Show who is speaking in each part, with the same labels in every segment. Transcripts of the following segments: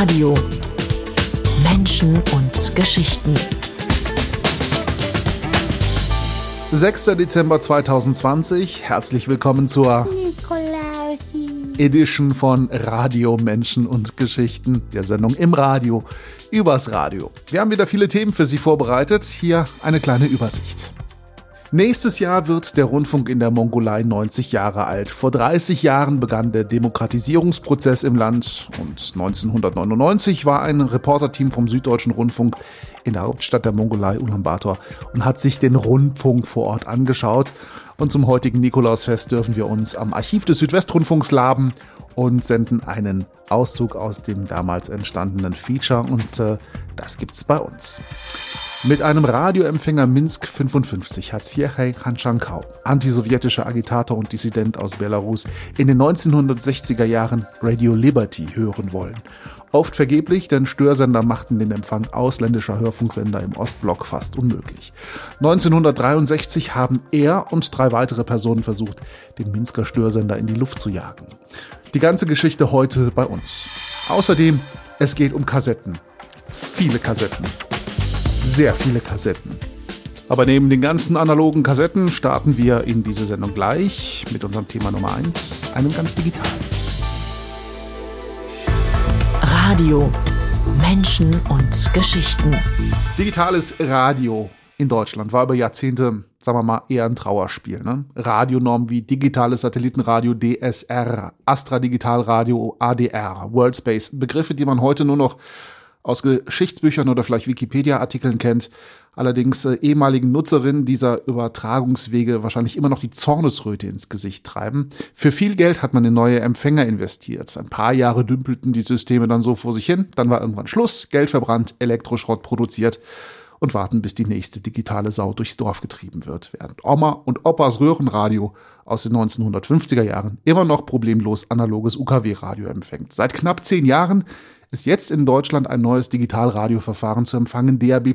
Speaker 1: Radio. Menschen und Geschichten.
Speaker 2: 6. Dezember 2020. Herzlich willkommen zur Edition von Radio, Menschen und Geschichten, der Sendung im Radio, übers Radio. Wir haben wieder viele Themen für Sie vorbereitet. Hier eine kleine Übersicht. Nächstes Jahr wird der Rundfunk in der Mongolei 90 Jahre alt. Vor 30 Jahren begann der Demokratisierungsprozess im Land und 1999 war ein Reporterteam vom Süddeutschen Rundfunk in der Hauptstadt der Mongolei Ulaanbaatar und hat sich den Rundfunk vor Ort angeschaut. Und zum heutigen Nikolausfest dürfen wir uns am Archiv des Südwestrundfunks laben und senden einen Auszug aus dem damals entstandenen Feature und äh, das gibt's bei uns. Mit einem Radioempfänger Minsk 55 hat Sergei Khanschankau, antisowjetischer Agitator und Dissident aus Belarus, in den 1960er Jahren Radio Liberty hören wollen. Oft vergeblich, denn Störsender machten den Empfang ausländischer Hörfunksender im Ostblock fast unmöglich. 1963 haben er und drei weitere Personen versucht, den Minsker Störsender in die Luft zu jagen. Die ganze Geschichte heute bei uns. Außerdem, es geht um Kassetten. Viele Kassetten sehr viele Kassetten. Aber neben den ganzen analogen Kassetten starten wir in diese Sendung gleich mit unserem Thema Nummer 1, einem ganz digitalen.
Speaker 1: Radio. Menschen und Geschichten.
Speaker 2: Digitales Radio in Deutschland war über Jahrzehnte, sagen wir mal, eher ein Trauerspiel. Ne? Radionormen wie digitales Satellitenradio DSR, Astra Digitalradio ADR, Worldspace, Begriffe, die man heute nur noch aus Geschichtsbüchern oder vielleicht Wikipedia-Artikeln kennt. Allerdings äh, ehemaligen Nutzerinnen dieser Übertragungswege wahrscheinlich immer noch die Zornesröte ins Gesicht treiben. Für viel Geld hat man in neue Empfänger investiert. Ein paar Jahre dümpelten die Systeme dann so vor sich hin. Dann war irgendwann Schluss, Geld verbrannt, Elektroschrott produziert und warten, bis die nächste digitale Sau durchs Dorf getrieben wird, während Oma und Opas Röhrenradio aus den 1950er Jahren immer noch problemlos analoges UKW-Radio empfängt. Seit knapp zehn Jahren ist jetzt in Deutschland ein neues Digitalradioverfahren zu empfangen, DAB+.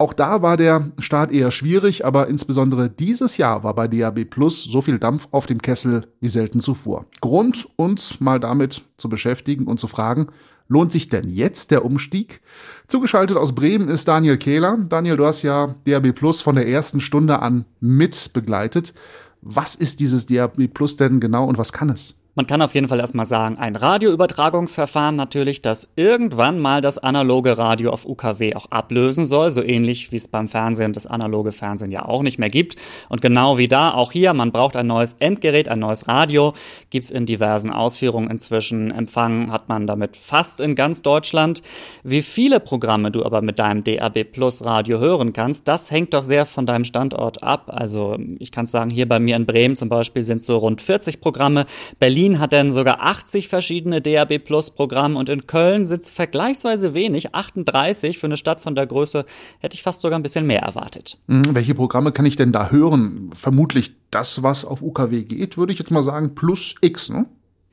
Speaker 2: Auch da war der Start eher schwierig, aber insbesondere dieses Jahr war bei DAB Plus so viel Dampf auf dem Kessel wie selten zuvor. Grund, uns mal damit zu beschäftigen und zu fragen, lohnt sich denn jetzt der Umstieg? Zugeschaltet aus Bremen ist Daniel Kehler. Daniel, du hast ja DAB Plus von der ersten Stunde an mit begleitet. Was ist dieses DAB Plus denn genau und was kann es?
Speaker 3: Man kann auf jeden Fall erstmal sagen, ein Radioübertragungsverfahren natürlich, das irgendwann mal das analoge Radio auf UKW auch ablösen soll, so ähnlich wie es beim Fernsehen das analoge Fernsehen ja auch nicht mehr gibt. Und genau wie da, auch hier, man braucht ein neues Endgerät, ein neues Radio, gibt es in diversen Ausführungen inzwischen. Empfangen hat man damit fast in ganz Deutschland. Wie viele Programme du aber mit deinem DAB Plus Radio hören kannst, das hängt doch sehr von deinem Standort ab. Also ich kann sagen, hier bei mir in Bremen zum Beispiel sind so rund 40 Programme. Berlin Berlin hat dann sogar 80 verschiedene DAB Plus Programme und in Köln sitzt vergleichsweise wenig, 38 für eine Stadt von der Größe, hätte ich fast sogar ein bisschen mehr erwartet.
Speaker 2: Mhm, welche Programme kann ich denn da hören? Vermutlich das, was auf UKW geht, würde ich jetzt mal sagen, plus X, ne?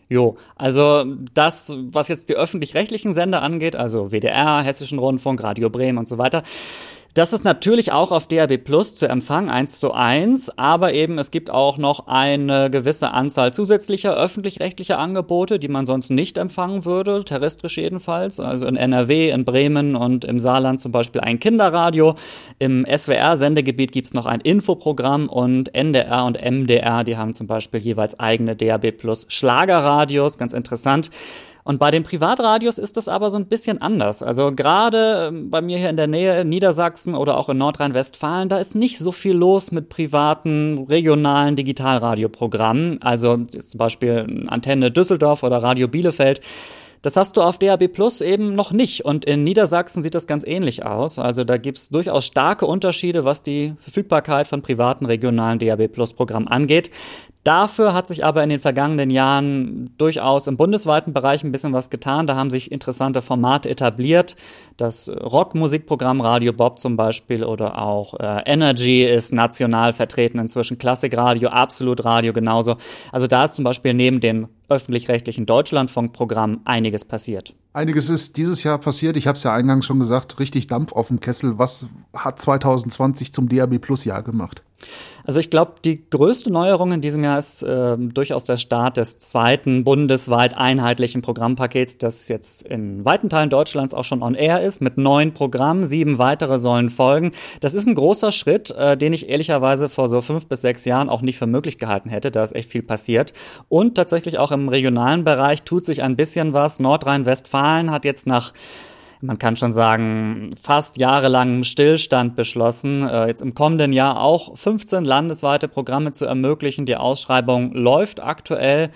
Speaker 3: Jo, also das, was jetzt die öffentlich-rechtlichen Sender angeht, also WDR, Hessischen Rundfunk, Radio Bremen und so weiter, das ist natürlich auch auf DAB Plus zu empfangen, eins zu eins, aber eben es gibt auch noch eine gewisse Anzahl zusätzlicher öffentlich-rechtlicher Angebote, die man sonst nicht empfangen würde, terrestrisch jedenfalls. Also in NRW, in Bremen und im Saarland zum Beispiel ein Kinderradio. Im SWR-Sendegebiet gibt es noch ein Infoprogramm und NDR und MDR, die haben zum Beispiel jeweils eigene DAB Plus Schlagerradios, ganz interessant. Und bei den Privatradios ist das aber so ein bisschen anders. Also gerade ähm, bei mir hier in der Nähe in Niedersachsen oder auch in Nordrhein-Westfalen, da ist nicht so viel los mit privaten, regionalen Digitalradioprogrammen. Also zum Beispiel Antenne Düsseldorf oder Radio Bielefeld. Das hast du auf DAB Plus eben noch nicht. Und in Niedersachsen sieht das ganz ähnlich aus. Also da gibt es durchaus starke Unterschiede, was die Verfügbarkeit von privaten regionalen DAB Plus Programmen angeht. Dafür hat sich aber in den vergangenen Jahren durchaus im bundesweiten Bereich ein bisschen was getan. Da haben sich interessante Formate etabliert. Das Rockmusikprogramm Radio Bob zum Beispiel oder auch äh, Energy ist national vertreten inzwischen. Klassikradio, Absolut Radio genauso. Also da ist zum Beispiel neben den öffentlich-rechtlichen Deutschlandfunkprogramm einiges passiert.
Speaker 2: Einiges ist dieses Jahr passiert. Ich habe es ja eingangs schon gesagt, richtig Dampf auf dem Kessel. Was hat 2020 zum DAB Plus Jahr gemacht?
Speaker 3: Also ich glaube, die größte Neuerung in diesem Jahr ist äh, durchaus der Start des zweiten bundesweit einheitlichen Programmpakets, das jetzt in weiten Teilen Deutschlands auch schon on air ist, mit neun Programmen. Sieben weitere sollen folgen. Das ist ein großer Schritt, äh, den ich ehrlicherweise vor so fünf bis sechs Jahren auch nicht für möglich gehalten hätte. Da ist echt viel passiert. Und tatsächlich auch im regionalen Bereich tut sich ein bisschen was. Nordrhein-Westfalen hat jetzt nach man kann schon sagen, fast jahrelangem Stillstand beschlossen, äh, jetzt im kommenden Jahr auch 15 landesweite Programme zu ermöglichen. Die Ausschreibung läuft aktuell.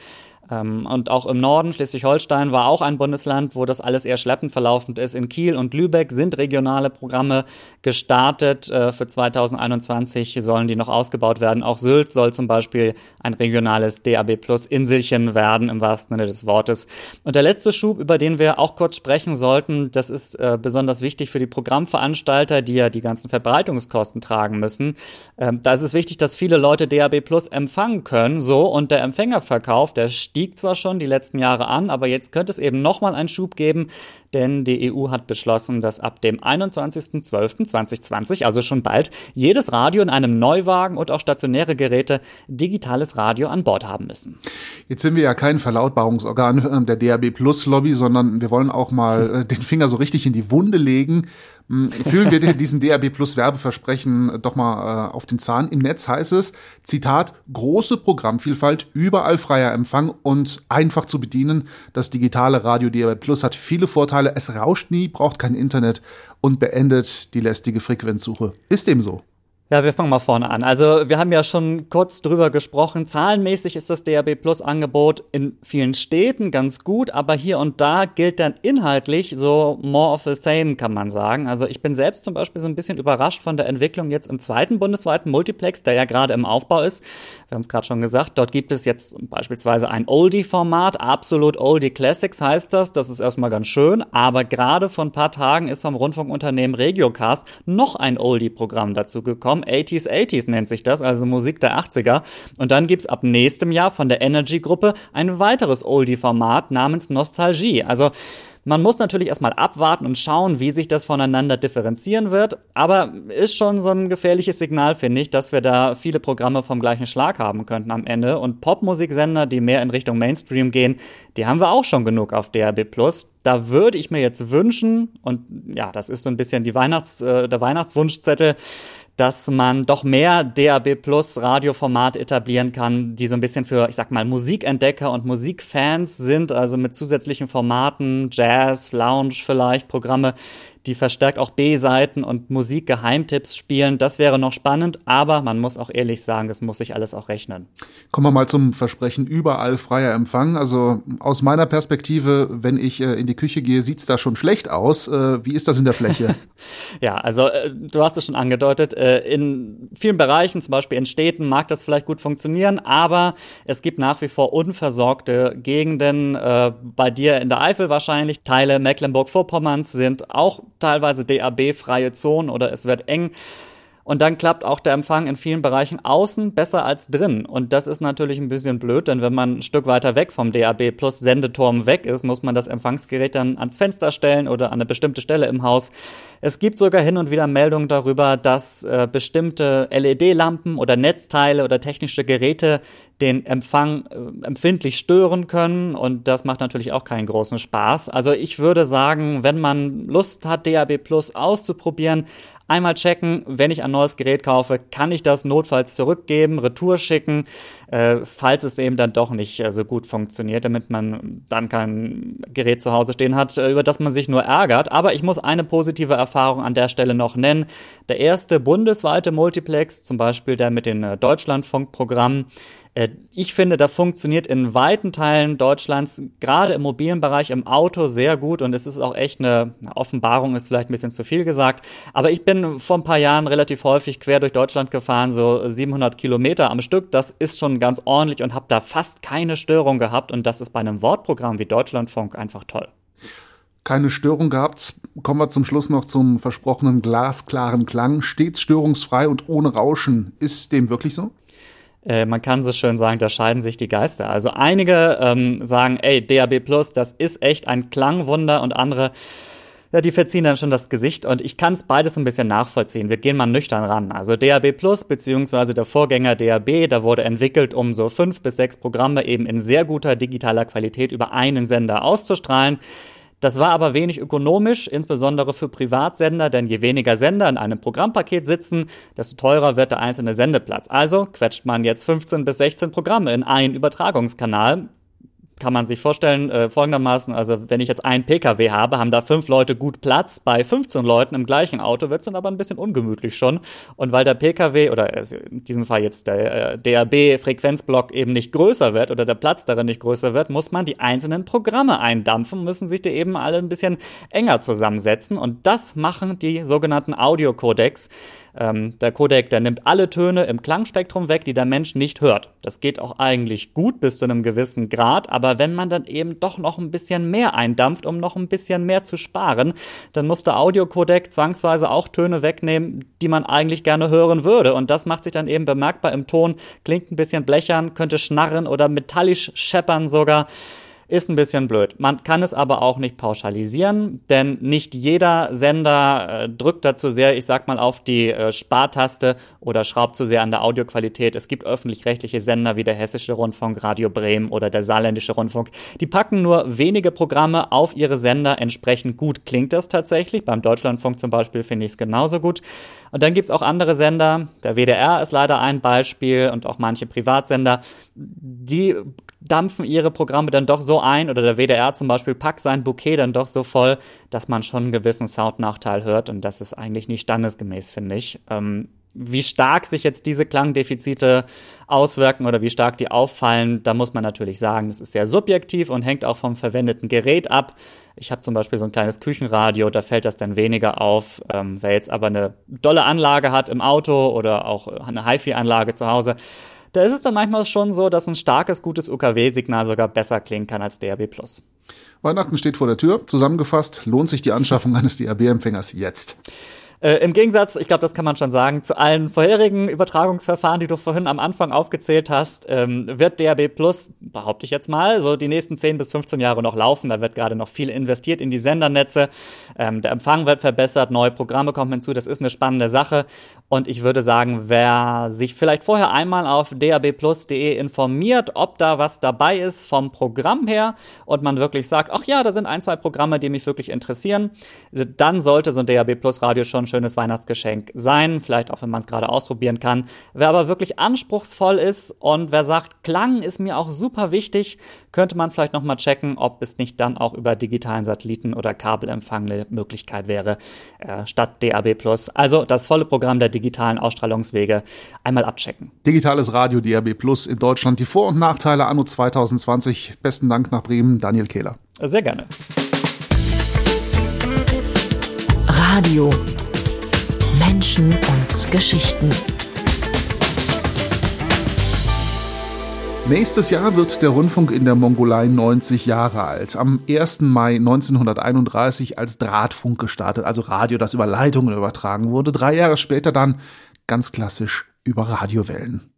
Speaker 3: Ähm, und auch im Norden, Schleswig-Holstein, war auch ein Bundesland, wo das alles eher schleppend verlaufend ist. In Kiel und Lübeck sind regionale Programme gestartet. Äh, für 2021 sollen die noch ausgebaut werden. Auch Sylt soll zum Beispiel ein regionales DAB Plus Inselchen werden, im wahrsten Sinne des Wortes. Und der letzte Schub, über den wir auch kurz sprechen sollten, das ist äh, besonders wichtig für die Programmveranstalter, die ja die ganzen Verbreitungskosten tragen müssen. Ähm, da ist es wichtig, dass viele Leute DAB Plus empfangen können, so, und der Empfängerverkauf, der stieg stieg zwar schon die letzten Jahre an, aber jetzt könnte es eben nochmal einen Schub geben, denn die EU hat beschlossen, dass ab dem 21.12.2020, also schon bald, jedes Radio in einem Neuwagen und auch stationäre Geräte digitales Radio an Bord haben müssen.
Speaker 2: Jetzt sind wir ja kein Verlautbarungsorgan der DAB Plus Lobby, sondern wir wollen auch mal äh, den Finger so richtig in die Wunde legen fühlen wir diesen DAB Plus Werbeversprechen doch mal äh, auf den Zahn. Im Netz heißt es, Zitat, große Programmvielfalt, überall freier Empfang und einfach zu bedienen. Das digitale Radio DAB Plus hat viele Vorteile. Es rauscht nie, braucht kein Internet und beendet die lästige Frequenzsuche. Ist dem so?
Speaker 3: Ja, wir fangen mal vorne an. Also wir haben ja schon kurz drüber gesprochen. Zahlenmäßig ist das DAB Plus Angebot in vielen Städten ganz gut, aber hier und da gilt dann inhaltlich so more of the same, kann man sagen. Also ich bin selbst zum Beispiel so ein bisschen überrascht von der Entwicklung jetzt im zweiten bundesweiten Multiplex, der ja gerade im Aufbau ist. Wir haben es gerade schon gesagt, dort gibt es jetzt beispielsweise ein Oldie-Format, Absolute Oldie Classics heißt das. Das ist erstmal ganz schön, aber gerade vor ein paar Tagen ist vom Rundfunkunternehmen Regiocast noch ein Oldie-Programm dazu gekommen 80s 80s nennt sich das, also Musik der 80er. Und dann gibt's ab nächstem Jahr von der Energy-Gruppe ein weiteres Oldie-Format namens Nostalgie. Also man muss natürlich erstmal abwarten und schauen, wie sich das voneinander differenzieren wird. Aber ist schon so ein gefährliches Signal, finde ich, dass wir da viele Programme vom gleichen Schlag haben könnten am Ende. Und Popmusiksender, die mehr in Richtung Mainstream gehen, die haben wir auch schon genug auf DRB Plus. Da würde ich mir jetzt wünschen, und ja, das ist so ein bisschen die Weihnachts-, äh, der Weihnachtswunschzettel, dass man doch mehr DAB Plus Radioformat etablieren kann, die so ein bisschen für, ich sag mal, Musikentdecker und Musikfans sind, also mit zusätzlichen Formaten, Jazz, Lounge vielleicht, Programme, die verstärkt auch B-Seiten und Musikgeheimtipps spielen. Das wäre noch spannend, aber man muss auch ehrlich sagen, das muss sich alles auch rechnen.
Speaker 2: Kommen wir mal zum Versprechen überall freier Empfang. Also aus meiner Perspektive, wenn ich äh, in die Küche gehe, sieht's da schon schlecht aus. Äh, wie ist das in der Fläche?
Speaker 3: ja, also äh, du hast es schon angedeutet. in vielen Bereichen, zum Beispiel in Städten, mag das vielleicht gut funktionieren, aber es gibt nach wie vor unversorgte Gegenden. bei dir in der Eifel wahrscheinlich. Teile Mecklenburg-Vorpommerns sind auch teilweise DAB-freie Zonen oder es wird eng. Und dann klappt auch der Empfang in vielen Bereichen außen besser als drin. Und das ist natürlich ein bisschen blöd, denn wenn man ein Stück weiter weg vom DAB plus Sendeturm weg ist, muss man das Empfangsgerät dann ans Fenster stellen oder an eine bestimmte Stelle im Haus. Es gibt sogar hin und wieder Meldungen darüber, dass äh, bestimmte LED-Lampen oder Netzteile oder technische Geräte den Empfang äh, empfindlich stören können und das macht natürlich auch keinen großen Spaß. Also ich würde sagen, wenn man Lust hat, DAB Plus auszuprobieren, einmal checken, wenn ich ein neues Gerät kaufe, kann ich das notfalls zurückgeben, Retour schicken, äh, falls es eben dann doch nicht äh, so gut funktioniert, damit man dann kein Gerät zu Hause stehen hat, äh, über das man sich nur ärgert. Aber ich muss eine positive Erfahrung an der Stelle noch nennen. Der erste bundesweite Multiplex, zum Beispiel der mit den äh, Deutschlandfunkprogrammen, ich finde, da funktioniert in weiten Teilen Deutschlands, gerade im mobilen Bereich, im Auto sehr gut und es ist auch echt eine, Offenbarung, ist vielleicht ein bisschen zu viel gesagt. Aber ich bin vor ein paar Jahren relativ häufig quer durch Deutschland gefahren, so 700 Kilometer am Stück. Das ist schon ganz ordentlich und habe da fast keine Störung gehabt und das ist bei einem Wortprogramm wie Deutschlandfunk einfach toll
Speaker 2: keine Störung gehabt. Kommen wir zum Schluss noch zum versprochenen glasklaren Klang. Stets störungsfrei und ohne Rauschen. Ist dem wirklich so?
Speaker 3: Äh, man kann so schön sagen, da scheiden sich die Geister. Also einige ähm, sagen, ey, DAB Plus, das ist echt ein Klangwunder und andere Ja, die verziehen dann schon das Gesicht und ich kann es beides ein bisschen nachvollziehen. Wir gehen mal nüchtern ran. Also DAB Plus beziehungsweise der Vorgänger DAB, da wurde entwickelt, um so fünf bis sechs Programme eben in sehr guter digitaler Qualität über einen Sender auszustrahlen. Das war aber wenig ökonomisch, insbesondere für Privatsender, denn je weniger Sender in einem Programmpaket sitzen, desto teurer wird der einzelne Sendeplatz. Also quetscht man jetzt 15 bis 16 Programme in einen Übertragungskanal kann man sich vorstellen, äh, folgendermaßen, also wenn ich jetzt einen Pkw habe, haben da fünf Leute gut Platz. Bei 15 Leuten im gleichen Auto wird es dann aber ein bisschen ungemütlich schon. Und weil der Pkw oder in diesem Fall jetzt der äh, DAB-Frequenzblock eben nicht größer wird oder der Platz darin nicht größer wird, muss man die einzelnen Programme eindampfen, müssen sich die eben alle ein bisschen enger zusammensetzen. Und das machen die sogenannten Audiocodecs. Ähm, der Codec, der nimmt alle Töne im Klangspektrum weg, die der Mensch nicht hört. Das geht auch eigentlich gut bis zu einem gewissen Grad, aber wenn man dann eben doch noch ein bisschen mehr eindampft, um noch ein bisschen mehr zu sparen, dann muss der Audiocodec zwangsweise auch Töne wegnehmen, die man eigentlich gerne hören würde. Und das macht sich dann eben bemerkbar im Ton, klingt ein bisschen blechern, könnte schnarren oder metallisch scheppern sogar. Ist ein bisschen blöd. Man kann es aber auch nicht pauschalisieren, denn nicht jeder Sender äh, drückt dazu sehr, ich sag mal, auf die äh, Spartaste oder schraubt zu sehr an der Audioqualität. Es gibt öffentlich-rechtliche Sender wie der Hessische Rundfunk, Radio Bremen oder der Saarländische Rundfunk. Die packen nur wenige Programme auf ihre Sender. Entsprechend gut klingt das tatsächlich. Beim Deutschlandfunk zum Beispiel finde ich es genauso gut. Und dann gibt es auch andere Sender. Der WDR ist leider ein Beispiel und auch manche Privatsender. Die dampfen ihre Programme dann doch so ein oder der WDR zum Beispiel packt sein Bouquet dann doch so voll, dass man schon einen gewissen Soundnachteil hört und das ist eigentlich nicht standesgemäß, finde ich. Ähm, wie stark sich jetzt diese Klangdefizite auswirken oder wie stark die auffallen, da muss man natürlich sagen, das ist sehr subjektiv und hängt auch vom verwendeten Gerät ab. Ich habe zum Beispiel so ein kleines Küchenradio, da fällt das dann weniger auf. Ähm, wer jetzt aber eine dolle Anlage hat im Auto oder auch eine HiFi-Anlage zu Hause, da ist es dann manchmal schon so, dass ein starkes, gutes UKW-Signal sogar besser klingen kann als DAB+.
Speaker 2: Weihnachten steht vor der Tür. Zusammengefasst, lohnt sich die Anschaffung eines DAB-Empfängers jetzt?
Speaker 3: Äh, Im Gegensatz, ich glaube, das kann man schon sagen, zu allen vorherigen Übertragungsverfahren, die du vorhin am Anfang aufgezählt hast, ähm, wird DAB Plus, behaupte ich jetzt mal, so die nächsten 10 bis 15 Jahre noch laufen. Da wird gerade noch viel investiert in die Sendernetze. Ähm, der Empfang wird verbessert, neue Programme kommen hinzu. Das ist eine spannende Sache. Und ich würde sagen, wer sich vielleicht vorher einmal auf dabplus.de informiert, ob da was dabei ist vom Programm her und man wirklich sagt, ach ja, da sind ein, zwei Programme, die mich wirklich interessieren, dann sollte so ein DAB Plus Radio schon schönes Weihnachtsgeschenk sein, vielleicht auch wenn man es gerade ausprobieren kann. Wer aber wirklich anspruchsvoll ist und wer sagt, Klang ist mir auch super wichtig, könnte man vielleicht noch mal checken, ob es nicht dann auch über digitalen Satelliten oder Kabelempfang eine Möglichkeit wäre äh, statt DAB+. Also das volle Programm der digitalen Ausstrahlungswege einmal abchecken.
Speaker 2: Digitales Radio DAB+ in Deutschland, die Vor- und Nachteile anno 2020. Besten Dank nach Bremen, Daniel Kehler.
Speaker 3: Sehr gerne.
Speaker 1: Radio Menschen und Geschichten.
Speaker 2: Nächstes Jahr wird der Rundfunk in der Mongolei 90 Jahre alt. Am 1. Mai 1931 als Drahtfunk gestartet, also Radio, das über Leitungen übertragen wurde. Drei Jahre später dann ganz klassisch über Radiowellen.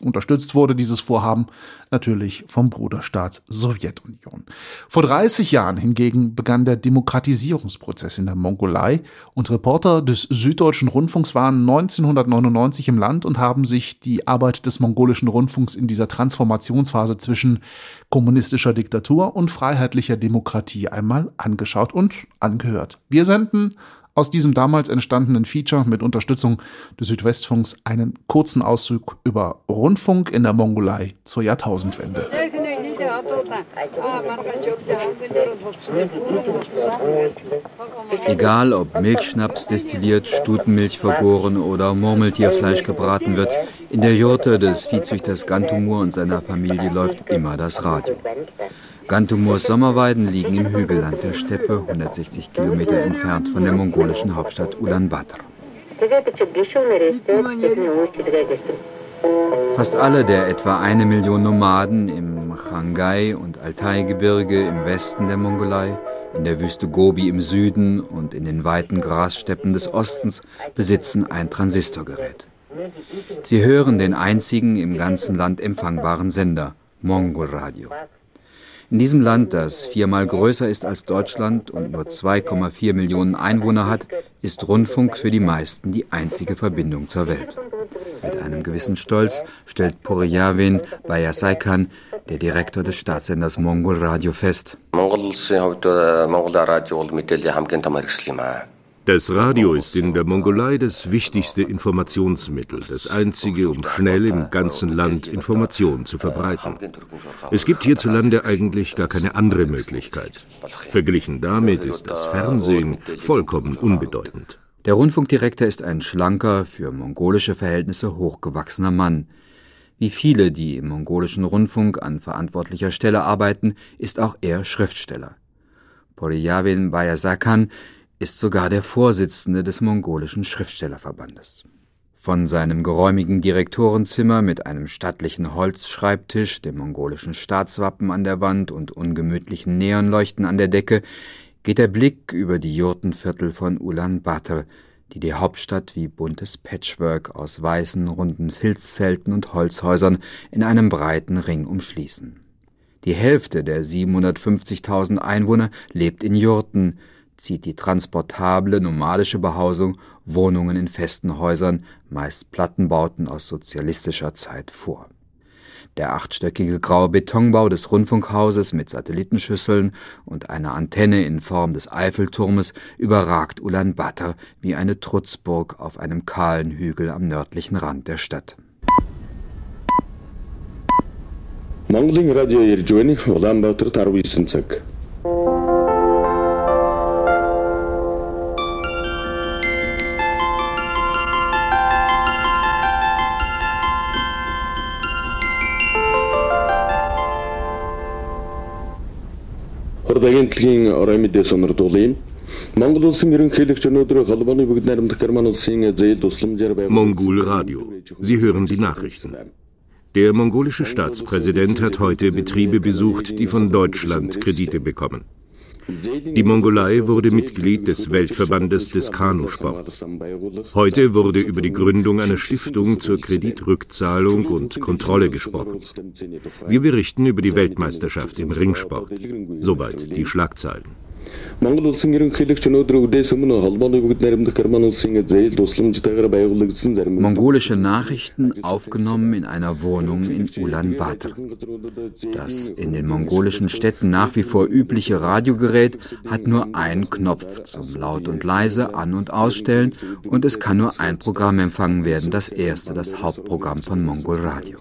Speaker 2: Unterstützt wurde dieses Vorhaben natürlich vom Bruderstaat Sowjetunion. Vor 30 Jahren hingegen begann der Demokratisierungsprozess in der Mongolei und Reporter des Süddeutschen Rundfunks waren 1999 im Land und haben sich die Arbeit des mongolischen Rundfunks in dieser Transformationsphase zwischen kommunistischer Diktatur und freiheitlicher Demokratie einmal angeschaut und angehört. Wir senden aus diesem damals entstandenen Feature mit Unterstützung des Südwestfunks einen kurzen Auszug über Rundfunk in der Mongolei zur Jahrtausendwende.
Speaker 4: Egal ob Milchschnaps destilliert, Stutenmilch vergoren oder Murmeltierfleisch gebraten wird, in der Jurte des Viehzüchters Gantumur und seiner Familie läuft immer das Radio. Gantumurs Sommerweiden liegen im Hügelland der Steppe, 160 Kilometer entfernt von der mongolischen Hauptstadt Ulaanbaatar. Fast alle der etwa eine Million Nomaden im Changai- und Altai-Gebirge im Westen der Mongolei, in der Wüste Gobi im Süden und in den weiten Grassteppen des Ostens besitzen ein Transistorgerät. Sie hören den einzigen im ganzen Land empfangbaren Sender, Mongol Radio. In diesem Land, das viermal größer ist als Deutschland und nur 2,4 Millionen Einwohner hat, ist Rundfunk für die meisten die einzige Verbindung zur Welt. Mit einem gewissen Stolz stellt Puriyavin Bayasaikan, der Direktor des Staatssenders Mongol Radio, fest.
Speaker 5: Das Radio ist in der Mongolei das wichtigste Informationsmittel, das einzige, um schnell im ganzen Land Informationen zu verbreiten. Es gibt hierzulande eigentlich gar keine andere Möglichkeit. Verglichen damit ist das Fernsehen vollkommen unbedeutend.
Speaker 4: Der Rundfunkdirektor ist ein schlanker, für mongolische Verhältnisse hochgewachsener Mann. Wie viele, die im mongolischen Rundfunk an verantwortlicher Stelle arbeiten, ist auch er Schriftsteller. Poriyavin Bayasakan ist sogar der Vorsitzende des mongolischen Schriftstellerverbandes. Von seinem geräumigen Direktorenzimmer mit einem stattlichen Holzschreibtisch, dem mongolischen Staatswappen an der Wand und ungemütlichen Neonleuchten an der Decke geht der Blick über die Jurtenviertel von Ulaanbaatar, die die Hauptstadt wie buntes Patchwork aus weißen, runden Filzzelten und Holzhäusern in einem breiten Ring umschließen. Die Hälfte der 750.000 Einwohner lebt in Jurten, zieht die transportable nomadische Behausung Wohnungen in festen Häusern, meist Plattenbauten aus sozialistischer Zeit vor. Der achtstöckige graue Betonbau des Rundfunkhauses mit Satellitenschüsseln und einer Antenne in Form des Eiffelturmes überragt Ulaanbaatar wie eine Trutzburg auf einem kahlen Hügel am nördlichen Rand der Stadt. Mangling Radio Irjweni, Ulaanbaatar
Speaker 5: Tarwisenzik. агентлагийн орой мэдээ сонирдуулъя. Монгол улсын ерөнхийлөгч өнөөдөр холбооны бүгд найрамдах Герман улсын зээл тусламжаар Mongol Radio. Sie hören die Nachrichten. Der mongolische Staatspräsident hat heute Betriebe besucht, die von Deutschland Kredite bekommen. Die Mongolei wurde Mitglied des Weltverbandes des Kanusports. Heute wurde über die Gründung einer Stiftung zur Kreditrückzahlung und Kontrolle gesprochen. Wir berichten über die Weltmeisterschaft im Ringsport. Soweit die Schlagzeilen. Монгол улсын ерөнхийлөгч өнөөдөр үдээс өмнө холбооны бүгд найрамдах Герман улсын зээл тусламжтайгаар байгуулагдсан зарим
Speaker 4: Mongolische Nachrichten aufgenommen in einer Wohnung in Ulaanbaatar. Das in den mongolischen Städten nach wie vor übliche Radiogerät hat nur einen Knopf zum laut und leise an- und ausstellen und es kann nur ein Programm empfangen werden, das erste, das Hauptprogramm von Mongol Radio.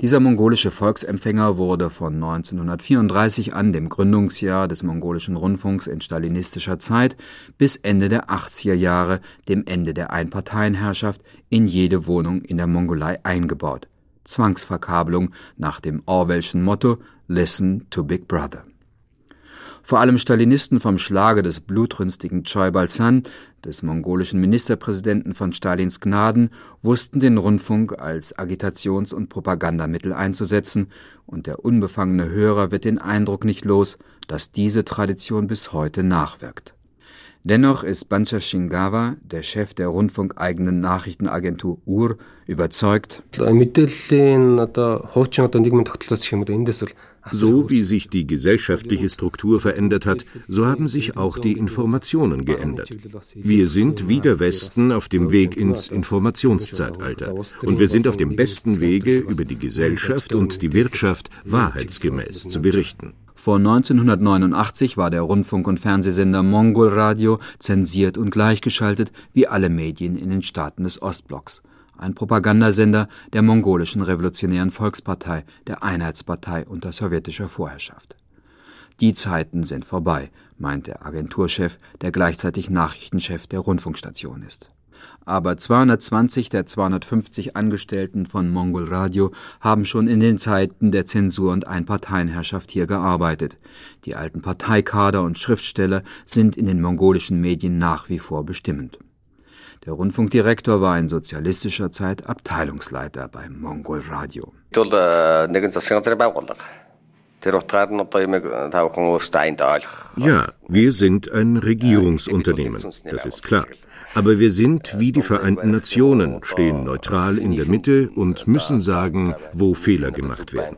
Speaker 4: Dieser mongolische Volksempfänger wurde von 1934 an, dem Gründungsjahr des mongolischen Rundfunks in stalinistischer Zeit, bis Ende der 80er Jahre, dem Ende der Einparteienherrschaft, in jede Wohnung in der Mongolei eingebaut. Zwangsverkabelung nach dem Orwellschen Motto Listen to Big Brother. Vor allem Stalinisten vom Schlage des blutrünstigen Choi Balsan, des mongolischen Ministerpräsidenten von Stalins Gnaden, wussten den Rundfunk als Agitations- und Propagandamittel einzusetzen, und der unbefangene Hörer wird den Eindruck nicht los, dass diese Tradition bis heute nachwirkt. Dennoch ist Bancha Shingawa, der Chef der rundfunkeigenen Nachrichtenagentur UR, überzeugt,
Speaker 5: so wie sich die gesellschaftliche Struktur verändert hat, so haben sich auch die Informationen geändert. Wir sind wie der Westen auf dem Weg ins Informationszeitalter. Und wir sind auf dem besten Wege, über die Gesellschaft und die Wirtschaft wahrheitsgemäß zu berichten.
Speaker 4: Vor 1989 war der Rundfunk- und Fernsehsender Mongol Radio zensiert und gleichgeschaltet wie alle Medien in den Staaten des Ostblocks ein Propagandasender der mongolischen Revolutionären Volkspartei, der Einheitspartei unter sowjetischer Vorherrschaft. Die Zeiten sind vorbei, meint der Agenturchef, der gleichzeitig Nachrichtenchef der Rundfunkstation ist. Aber 220 der 250 Angestellten von Mongol Radio haben schon in den Zeiten der Zensur und Einparteienherrschaft hier gearbeitet. Die alten Parteikader und Schriftsteller sind in den mongolischen Medien nach wie vor bestimmend. Der Rundfunkdirektor war in sozialistischer Zeit Abteilungsleiter beim Mongol Radio.
Speaker 5: Ja, wir sind ein Regierungsunternehmen, das ist klar. Aber wir sind wie die Vereinten Nationen, stehen neutral in der Mitte und müssen sagen, wo Fehler gemacht werden.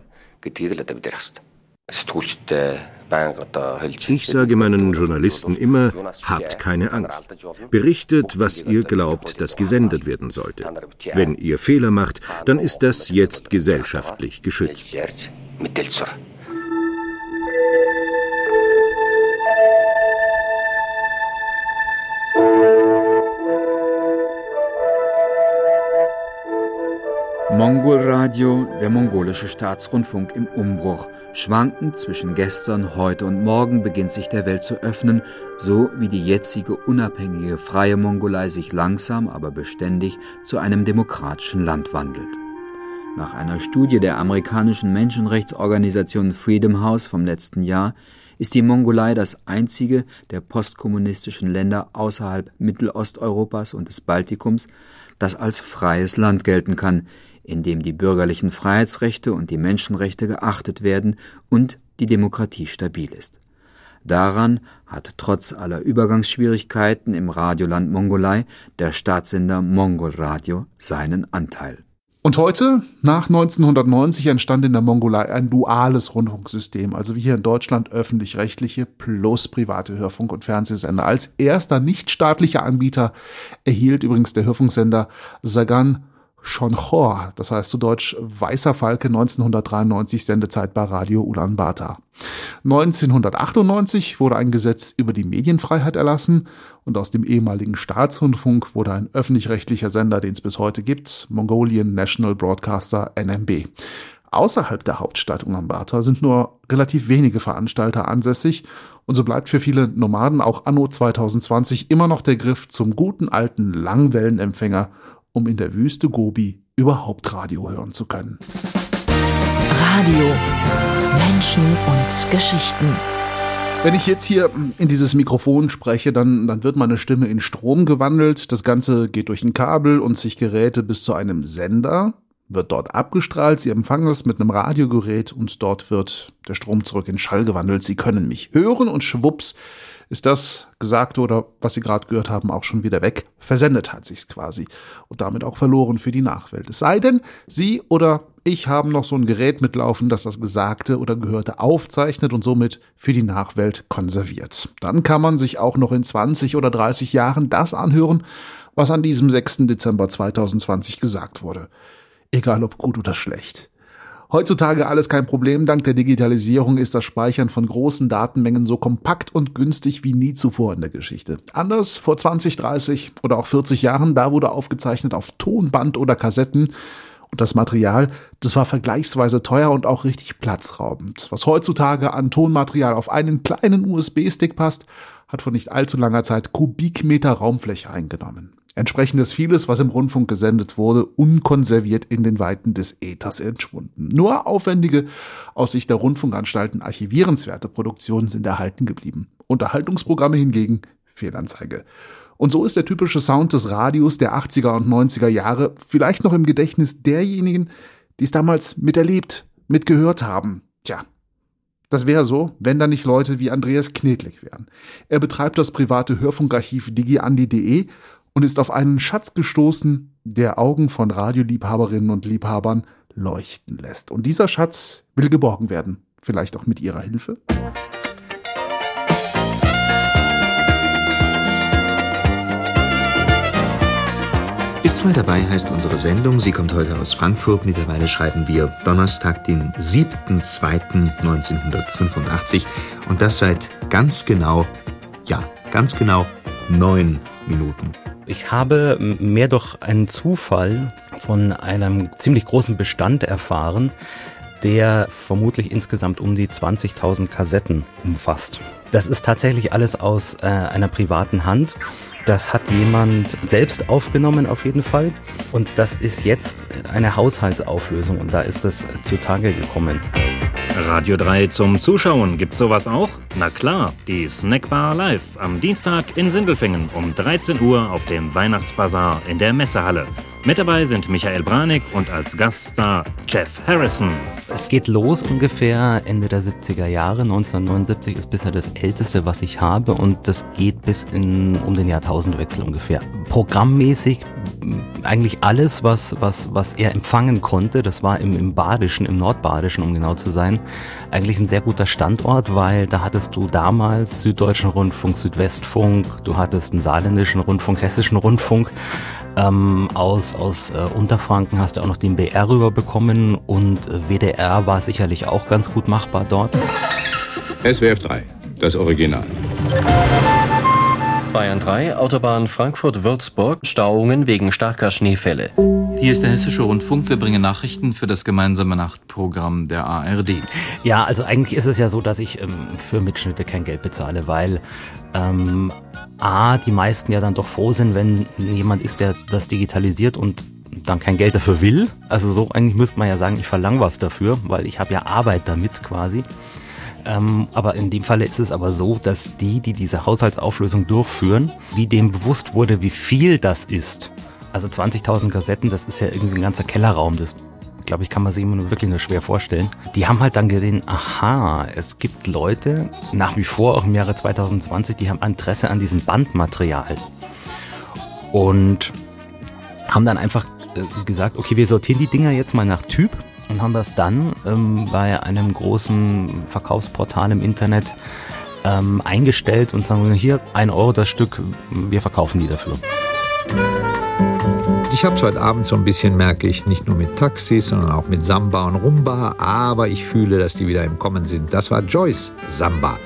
Speaker 6: Ich sage meinen Journalisten immer, habt keine Angst. Berichtet, was ihr glaubt, dass gesendet werden sollte. Wenn ihr Fehler macht, dann ist das jetzt gesellschaftlich geschützt.
Speaker 4: Mongolradio, der mongolische Staatsrundfunk im Umbruch. Schwankend zwischen gestern, heute und morgen beginnt sich der Welt zu öffnen, so wie die jetzige unabhängige freie Mongolei sich langsam, aber beständig zu einem demokratischen Land wandelt. Nach einer Studie der amerikanischen Menschenrechtsorganisation Freedom House vom letzten Jahr ist die Mongolei das einzige der postkommunistischen Länder außerhalb Mittelosteuropas und des Baltikums, das als freies Land gelten kann, in dem die bürgerlichen Freiheitsrechte und die Menschenrechte geachtet werden und die Demokratie stabil ist. Daran hat trotz aller Übergangsschwierigkeiten im Radioland Mongolei der Staatssender Mongol Radio seinen Anteil.
Speaker 2: Und heute, nach 1990, entstand in der Mongolei ein duales Rundfunksystem, also wie hier in Deutschland öffentlich-rechtliche plus private Hörfunk- und Fernsehsender. Als erster nichtstaatlicher Anbieter erhielt übrigens der Hörfunksender Sagan Schonchor, das heißt zu Deutsch Weißer Falke 1993 Sendezeit bei Radio Ulaanbaatar. 1998 wurde ein Gesetz über die Medienfreiheit erlassen und aus dem ehemaligen Staatsrundfunk wurde ein öffentlich-rechtlicher Sender, den es bis heute gibt, Mongolian National Broadcaster NMB. Außerhalb der Hauptstadt Ulaanbaatar sind nur relativ wenige Veranstalter ansässig und so bleibt für viele Nomaden auch anno 2020 immer noch der Griff zum guten alten Langwellenempfänger um in der Wüste Gobi überhaupt Radio hören zu können.
Speaker 1: Radio. Menschen und Geschichten.
Speaker 2: Wenn ich jetzt hier in dieses Mikrofon spreche, dann, dann wird meine Stimme in Strom gewandelt. Das Ganze geht durch ein Kabel und sich Geräte bis zu einem Sender, wird dort abgestrahlt. Sie empfangen es mit einem Radiogerät und dort wird der Strom zurück in Schall gewandelt. Sie können mich hören und schwupps ist das Gesagte oder was Sie gerade gehört haben auch schon wieder weg. Versendet hat sich's quasi und damit auch verloren für die Nachwelt. Es sei denn, Sie oder ich haben noch so ein Gerät mitlaufen, das das Gesagte oder Gehörte aufzeichnet und somit für die Nachwelt konserviert. Dann kann man sich auch noch in 20 oder 30 Jahren das anhören, was an diesem 6. Dezember 2020 gesagt wurde. Egal ob gut oder schlecht. Heutzutage alles kein Problem. Dank der Digitalisierung ist das Speichern von großen Datenmengen so kompakt und günstig wie nie zuvor in der Geschichte. Anders vor 20, 30 oder auch 40 Jahren, da wurde aufgezeichnet auf Tonband oder Kassetten. Und das Material, das war vergleichsweise teuer und auch richtig platzraubend. Was heutzutage an Tonmaterial auf einen kleinen USB-Stick passt, hat vor nicht allzu langer Zeit Kubikmeter Raumfläche eingenommen. Entsprechend ist vieles, was im Rundfunk gesendet wurde, unkonserviert in den Weiten des Äthers entschwunden. Nur aufwendige, aus Sicht der Rundfunkanstalten archivierenswerte Produktionen sind erhalten geblieben. Unterhaltungsprogramme hingegen Fehlanzeige. Und so ist der typische Sound des Radios der 80er und 90er Jahre vielleicht noch im Gedächtnis derjenigen, die es damals miterlebt, mitgehört haben. Tja, das wäre so, wenn da nicht Leute wie Andreas Knedlik wären. Er betreibt das private Hörfunkarchiv digiandi.de und ist auf einen Schatz gestoßen, der Augen von Radioliebhaberinnen und Liebhabern leuchten lässt. Und dieser Schatz will geborgen werden, vielleicht auch mit ihrer Hilfe.
Speaker 7: Ist zwei dabei heißt unsere Sendung. Sie kommt heute aus Frankfurt. Mittlerweile schreiben wir Donnerstag, den 7.2.1985. Und das seit ganz genau, ja, ganz genau neun Minuten.
Speaker 8: Ich habe mehr durch einen Zufall von einem ziemlich großen Bestand erfahren, der vermutlich insgesamt um die 20.000 Kassetten umfasst. Das ist tatsächlich alles aus äh, einer privaten Hand. Das hat jemand selbst aufgenommen auf jeden Fall. Und das ist jetzt eine Haushaltsauflösung und da ist es zutage gekommen.
Speaker 9: Radio 3 zum Zuschauen. Gibt's sowas auch? Na klar, die Snackbar Live am Dienstag in Sindelfingen um 13 Uhr auf dem Weihnachtsbazar in der Messehalle. Mit dabei sind Michael Branik und als Gaststar Jeff Harrison.
Speaker 8: Es geht los ungefähr Ende der 70er Jahre. 1979 ist bisher das älteste, was ich habe und das geht bis in, um den Jahrtausendwechsel ungefähr. Programmmäßig eigentlich alles, was, was, was er empfangen konnte, das war im, im Badischen, im Nordbadischen, um genau zu sein, eigentlich ein sehr guter Standort, weil da hattest du damals Süddeutschen Rundfunk, Südwestfunk, du hattest einen saarländischen Rundfunk, hessischen Rundfunk. Ähm, aus aus äh, Unterfranken hast du auch noch den BR rüberbekommen und äh, WDR war sicherlich auch ganz gut machbar dort.
Speaker 10: SWF 3, das Original.
Speaker 11: Bayern 3, Autobahn Frankfurt-Würzburg, Stauungen wegen starker Schneefälle.
Speaker 12: Hier ist der Hessische Rundfunk. Wir bringen Nachrichten für das gemeinsame Nachtprogramm der ARD.
Speaker 8: Ja, also eigentlich ist es ja so, dass ich ähm, für Mitschnitte kein Geld bezahle, weil ähm, A, die meisten ja dann doch froh sind, wenn jemand ist, der das digitalisiert und dann kein Geld dafür will. Also so eigentlich müsste man ja sagen, ich verlange was dafür, weil ich habe ja Arbeit damit quasi. Ähm, aber in dem Falle ist es aber so, dass die, die diese Haushaltsauflösung durchführen, wie dem bewusst wurde, wie viel das ist. Also 20.000 Kassetten, das ist ja irgendwie ein ganzer Kellerraum. Das glaube ich, kann man sich immer nur wirklich nur schwer vorstellen. Die haben halt dann gesehen, aha, es gibt Leute, nach wie vor auch im Jahre 2020, die haben Interesse an diesem Bandmaterial. Und haben dann einfach äh, gesagt, okay, wir sortieren die Dinger jetzt mal nach Typ und haben das dann ähm, bei einem großen Verkaufsportal im Internet ähm, eingestellt und sagen, hier ein Euro das Stück, wir verkaufen die dafür.
Speaker 13: Ich habe es heute Abend so ein bisschen, merke ich, nicht nur mit Taxis, sondern auch mit Samba und Rumba, aber ich fühle, dass die wieder im Kommen sind. Das war Joyce Samba.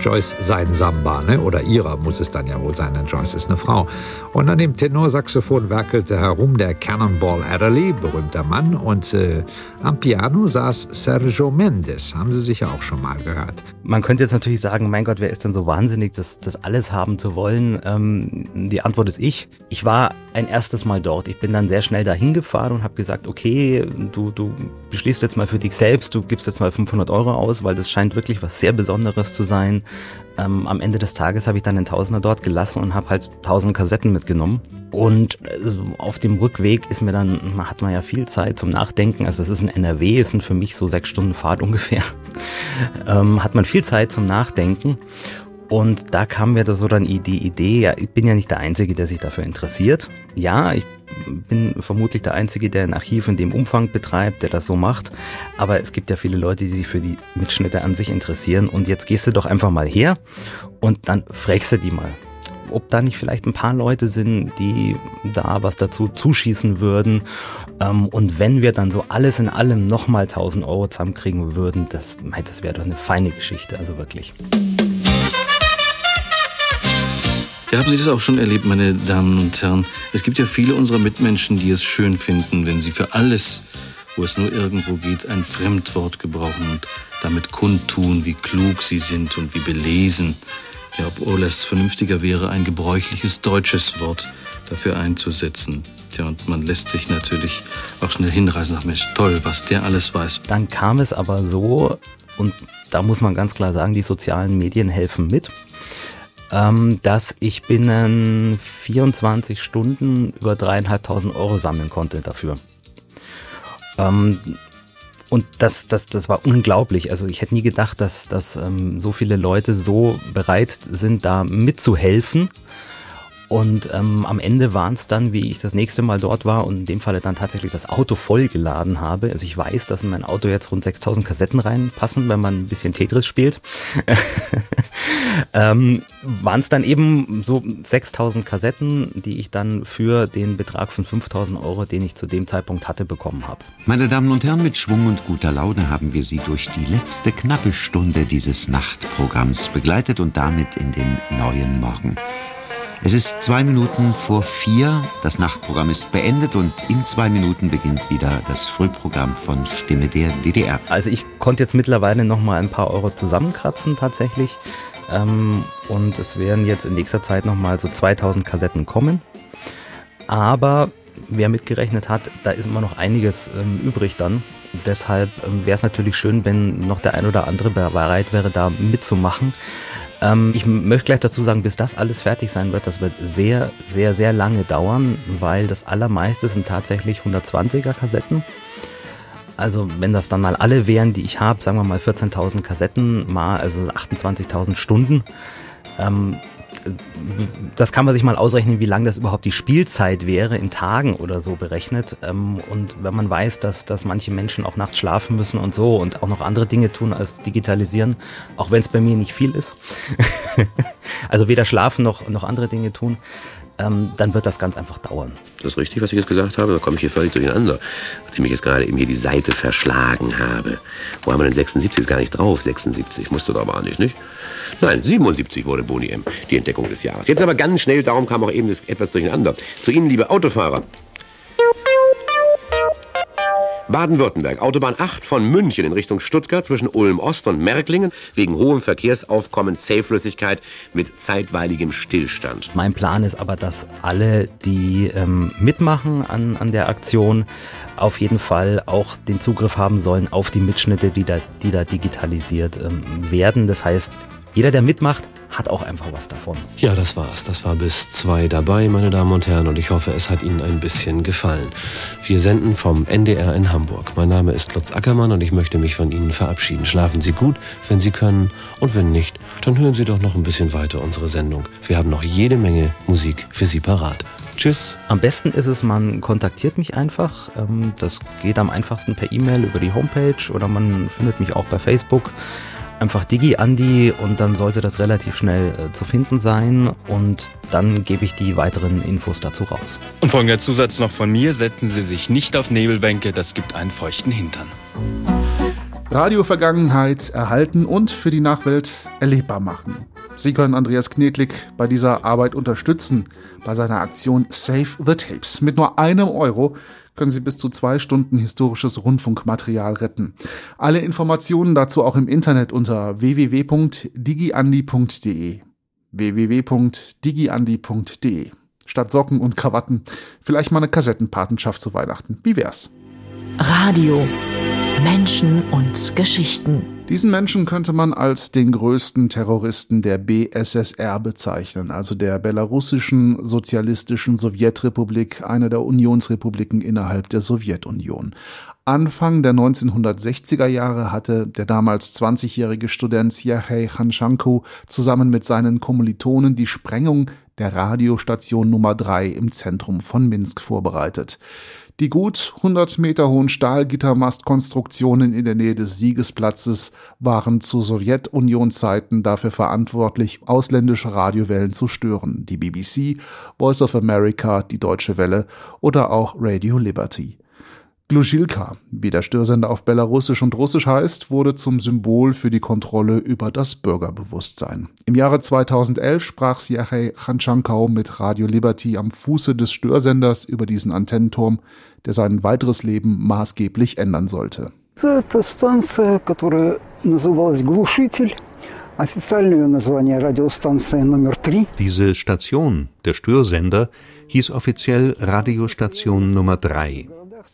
Speaker 13: Joyce sein Samba, ne? oder ihrer muss es dann ja wohl sein, denn Joyce ist eine Frau. Und an dem Tenorsaxophon werkelte herum der Cannonball Adderley, berühmter Mann, und äh, am Piano saß Sergio Mendes, haben Sie sicher auch schon mal gehört.
Speaker 8: Man könnte jetzt natürlich sagen, mein Gott, wer ist denn so wahnsinnig, das, das alles haben zu wollen? Ähm, die Antwort ist ich. Ich war ein erstes Mal dort. Ich bin dann sehr schnell dahin gefahren und habe gesagt, okay, du, du beschließt jetzt mal für dich selbst, du gibst jetzt mal 500 Euro aus, weil das scheint wirklich was sehr Besonderes zu sein. Ähm, am Ende des Tages habe ich dann den Tausender dort gelassen und habe halt tausend Kassetten mitgenommen. Und äh, auf dem Rückweg ist mir dann, hat man ja viel Zeit zum Nachdenken. Also es ist ein NRW, es sind für mich so sechs Stunden Fahrt ungefähr. ähm, hat man viel Zeit zum Nachdenken. Und da kam mir da so dann die Idee, ja, ich bin ja nicht der Einzige, der sich dafür interessiert. Ja, ich bin vermutlich der Einzige, der ein Archiv in dem Umfang betreibt, der das so macht. Aber es gibt ja viele Leute, die sich für die Mitschnitte an sich interessieren. Und jetzt gehst du doch einfach mal her und dann fragst du die mal. Ob da nicht vielleicht ein paar Leute sind, die da was dazu zuschießen würden. Ähm, und wenn wir dann so alles in allem nochmal 1000 Euro zusammenkriegen würden, das, das wäre doch eine feine Geschichte, also wirklich.
Speaker 14: Ja, haben Sie das auch schon erlebt, meine Damen und Herren? Es gibt ja viele unserer Mitmenschen, die es schön finden, wenn sie für alles, wo es nur irgendwo geht, ein Fremdwort gebrauchen und damit kundtun, wie klug sie sind und wie belesen. Ja, obwohl es vernünftiger wäre, ein gebräuchliches deutsches Wort dafür einzusetzen. Tja, und man lässt sich natürlich auch schnell hinreißen. Ach Mensch, toll, was der alles weiß.
Speaker 8: Dann kam es aber so, und da muss man ganz klar sagen, die sozialen Medien helfen mit ähm, dass ich binnen 24 Stunden über dreieinhalbtausend Euro sammeln konnte dafür. Ähm, und das, das, das war unglaublich. Also ich hätte nie gedacht, dass, dass ähm, so viele Leute so bereit sind, da mitzuhelfen. Und ähm, am Ende waren es dann, wie ich das nächste Mal dort war und in dem Falle dann tatsächlich das Auto vollgeladen habe. Also ich weiß, dass in mein Auto jetzt rund 6000 Kassetten reinpassen, wenn man ein bisschen Tetris spielt. ähm, waren es dann eben so 6000 Kassetten, die ich dann für den Betrag von 5000 Euro, den ich zu dem Zeitpunkt hatte, bekommen habe.
Speaker 15: Meine Damen und Herren, mit Schwung und guter Laune haben wir Sie durch die letzte knappe Stunde dieses Nachtprogramms begleitet und damit in den neuen Morgen. Es ist zwei Minuten vor vier. Das Nachtprogramm ist beendet und in zwei Minuten beginnt wieder das Frühprogramm von Stimme der DDR.
Speaker 8: Also ich konnte jetzt mittlerweile noch mal ein paar Euro zusammenkratzen tatsächlich. Ähm, und es werden jetzt in nächster Zeit noch mal so 2000 Kassetten kommen. Aber wer mitgerechnet hat, da ist immer noch einiges ähm, übrig dann. Deshalb ähm, wäre es natürlich schön, wenn noch der ein oder andere bereit wäre, da mitzumachen. Ähm, ich möchte gleich dazu sagen, bis das alles fertig sein wird, das wird sehr, sehr, sehr lange dauern, weil das allermeiste sind tatsächlich 120er Kassetten. Also wenn das dann mal alle wären, die ich habe, sagen wir mal 14.000 Kassetten, mal also 28.000 Stunden, ähm, das kann man sich mal ausrechnen, wie lang das überhaupt die Spielzeit wäre, in Tagen oder so berechnet. Ähm, und wenn man weiß, dass, dass manche Menschen auch nachts schlafen müssen und so und auch noch andere Dinge tun als digitalisieren, auch wenn es bei mir nicht viel ist. also weder schlafen noch, noch andere Dinge tun, ähm, dann wird das ganz einfach dauern.
Speaker 16: Das ist richtig, was ich jetzt gesagt habe. Da komme ich hier völlig durcheinander. Nachdem ich jetzt gerade eben hier die Seite verschlagen habe. Wo haben wir denn 76? Ist gar nicht drauf. 76 musste da aber nicht, nicht? Nein, 77 wurde Boni M. Die Entdeckung des Jahres. Jetzt aber ganz schnell, darum kam auch eben das etwas durcheinander. Zu Ihnen, liebe Autofahrer. Baden-Württemberg, Autobahn 8 von München in Richtung Stuttgart zwischen Ulm-Ost und Merklingen wegen hohem Verkehrsaufkommen Zähflüssigkeit mit zeitweiligem Stillstand.
Speaker 8: Mein Plan ist aber, dass alle, die ähm, mitmachen an, an der Aktion, auf jeden Fall auch den Zugriff haben sollen auf die Mitschnitte, die da, die da digitalisiert ähm, werden. Das heißt, jeder, der mitmacht, hat auch einfach was davon.
Speaker 17: Ja, das war's. Das war bis zwei dabei, meine Damen und Herren, und ich hoffe, es hat Ihnen ein bisschen gefallen. Wir senden vom NDR in Hamburg. Mein Name ist Lutz Ackermann und ich möchte mich von Ihnen verabschieden. Schlafen Sie gut, wenn Sie können, und wenn nicht, dann hören Sie doch noch ein bisschen weiter unsere Sendung. Wir haben noch jede Menge Musik für Sie parat. Tschüss.
Speaker 8: Am besten ist es, man kontaktiert mich einfach. Ähm, das geht am einfachsten per E-Mail über die Homepage oder man findet mich auch bei Facebook einfach Digi Andi und dann sollte das relativ schnell äh, zu finden sein und dann gebe ich die weiteren Infos dazu raus.
Speaker 18: Und folgender Zusatz noch von mir, setzen Sie sich nicht auf Nebelbänke, das gibt einen feuchten Hintern.
Speaker 2: Radio-Vergangenheit erhalten und für die Nachwelt erlebbar machen. Sie können Andreas Knedlik bei dieser Arbeit unterstützen, bei seiner Aktion Save the Tapes. Mit nur einem Euro können Sie bis zu zwei Stunden historisches Rundfunkmaterial retten. Alle Informationen dazu auch im Internet unter www.digiandi.de www.digiandi.de Statt Socken und Krawatten vielleicht mal eine Kassettenpatenschaft zu Weihnachten. Wie wär's?
Speaker 1: Radio. Menschen und Geschichten.
Speaker 2: Diesen Menschen könnte man als den größten Terroristen der BSSR bezeichnen, also der belarussischen sozialistischen Sowjetrepublik, einer der Unionsrepubliken innerhalb der Sowjetunion. Anfang der 1960er Jahre hatte der damals 20-jährige Student Sergei Khanchanko zusammen mit seinen Kommilitonen die Sprengung der Radiostation Nummer 3 im Zentrum von Minsk vorbereitet. Die gut 100 Meter hohen Stahlgittermastkonstruktionen in der Nähe des Siegesplatzes waren zu Sowjetunion-Zeiten dafür verantwortlich, ausländische Radiowellen zu stören. Die BBC, Voice of America, die Deutsche Welle oder auch Radio Liberty. Gluschilka, wie der Störsender auf Belarusisch und Russisch heißt, wurde zum Symbol für die Kontrolle über das Bürgerbewusstsein. Im Jahre 2011 sprach Siachei Khanchankau mit Radio Liberty am Fuße des Störsenders über diesen Antennenturm, der sein weiteres Leben maßgeblich ändern sollte.
Speaker 6: Diese Station, der Störsender, hieß offiziell Radiostation Nummer 3.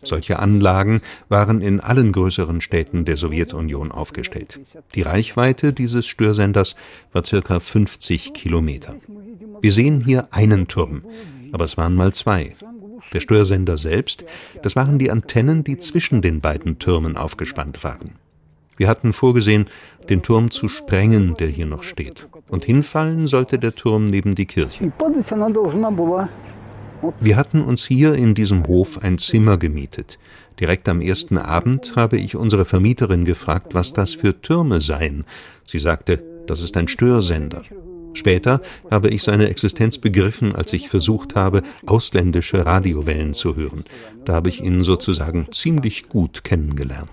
Speaker 6: Solche Anlagen waren in allen größeren Städten der Sowjetunion aufgestellt. Die Reichweite dieses Störsenders war circa 50 Kilometer. Wir sehen hier einen Turm, aber es waren mal zwei. Der Störsender selbst, das waren die Antennen, die zwischen den beiden Türmen aufgespannt waren. Wir hatten vorgesehen, den Turm zu sprengen, der hier noch steht. Und hinfallen sollte der Turm neben die Kirche. Wir hatten uns hier in diesem Hof ein Zimmer gemietet. Direkt am ersten Abend habe ich unsere Vermieterin gefragt, was das für Türme seien. Sie sagte, das ist ein Störsender. Später habe ich seine Existenz begriffen, als ich versucht habe, ausländische Radiowellen zu hören. Da habe ich ihn sozusagen ziemlich gut kennengelernt.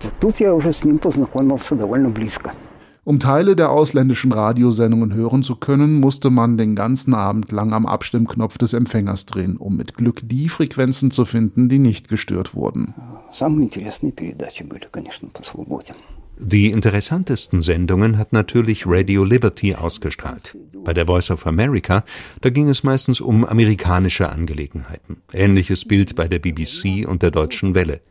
Speaker 2: Um Teile der ausländischen Radiosendungen hören zu können, musste man den ganzen Abend lang am Abstimmknopf des Empfängers drehen, um mit Glück die Frequenzen zu finden, die nicht gestört wurden.
Speaker 6: Die interessantesten Sendungen hat natürlich Radio Liberty ausgestrahlt. Bei der Voice of America, da ging es meistens um amerikanische Angelegenheiten. Ähnliches Bild bei der BBC und der Deutschen Welle.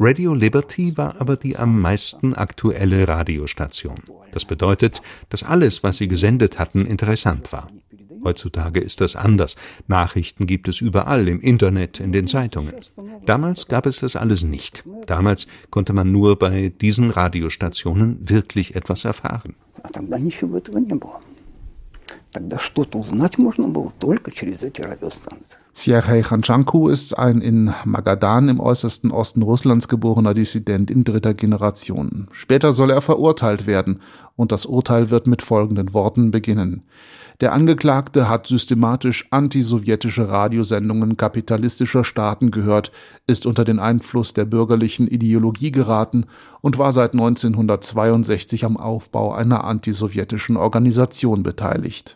Speaker 6: Radio Liberty war aber die am meisten aktuelle Radiostation. Das bedeutet, dass alles, was sie gesendet hatten, interessant war. Heutzutage ist das anders. Nachrichten gibt es überall, im Internet, in den Zeitungen. Damals gab es das alles nicht. Damals konnte man nur bei diesen Radiostationen wirklich etwas erfahren.
Speaker 2: Тогда что-то узнать можно было только через эти радиостанции. Sergei Khanchanko ist ein in Magadan im äußersten Osten Russlands geborener Dissident in dritter Generation. Später soll er verurteilt werden, und das Urteil wird mit folgenden Worten beginnen. Der Angeklagte hat systematisch antisowjetische Radiosendungen kapitalistischer Staaten gehört, ist unter den Einfluss der bürgerlichen Ideologie geraten und war seit 1962 am Aufbau einer antisowjetischen Organisation beteiligt.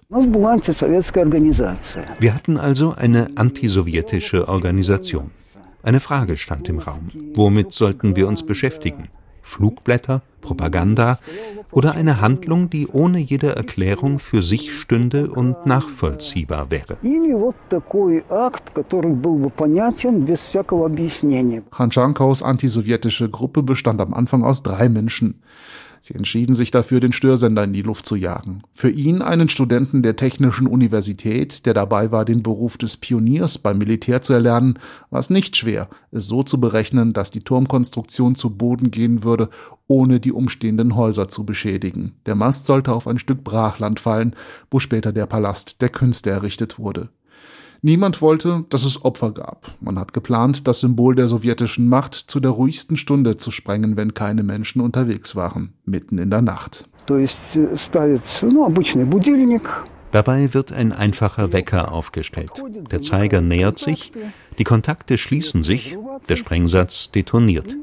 Speaker 6: Wir hatten also eine antisowjetische Organisation. Eine Frage stand im Raum. Womit sollten wir uns beschäftigen? Flugblätter, Propaganda oder eine Handlung, die ohne jede Erklärung für sich stünde und nachvollziehbar wäre.
Speaker 2: Khanchankaus antisowjetische Gruppe bestand am Anfang aus drei Menschen. Sie entschieden sich dafür, den Störsender in die Luft zu jagen. Für ihn einen Studenten der Technischen Universität, der dabei war, den Beruf des Pioniers beim Militär zu erlernen, war es nicht schwer, es so zu berechnen, dass die Turmkonstruktion zu Boden gehen würde, ohne die umstehenden Häuser zu beschädigen. Der Mast sollte auf ein Stück Brachland fallen, wo später der Palast der Künste errichtet wurde. Niemand wollte, dass es Opfer gab. Man hat geplant, das Symbol der sowjetischen Macht zu der ruhigsten Stunde zu sprengen, wenn keine Menschen unterwegs waren, mitten in der Nacht.
Speaker 6: Э, Dabei wird ein einfacher Wecker aufgestellt. Der Zeiger nähert sich, die Kontakte schließen sich, der Sprengsatz detoniert.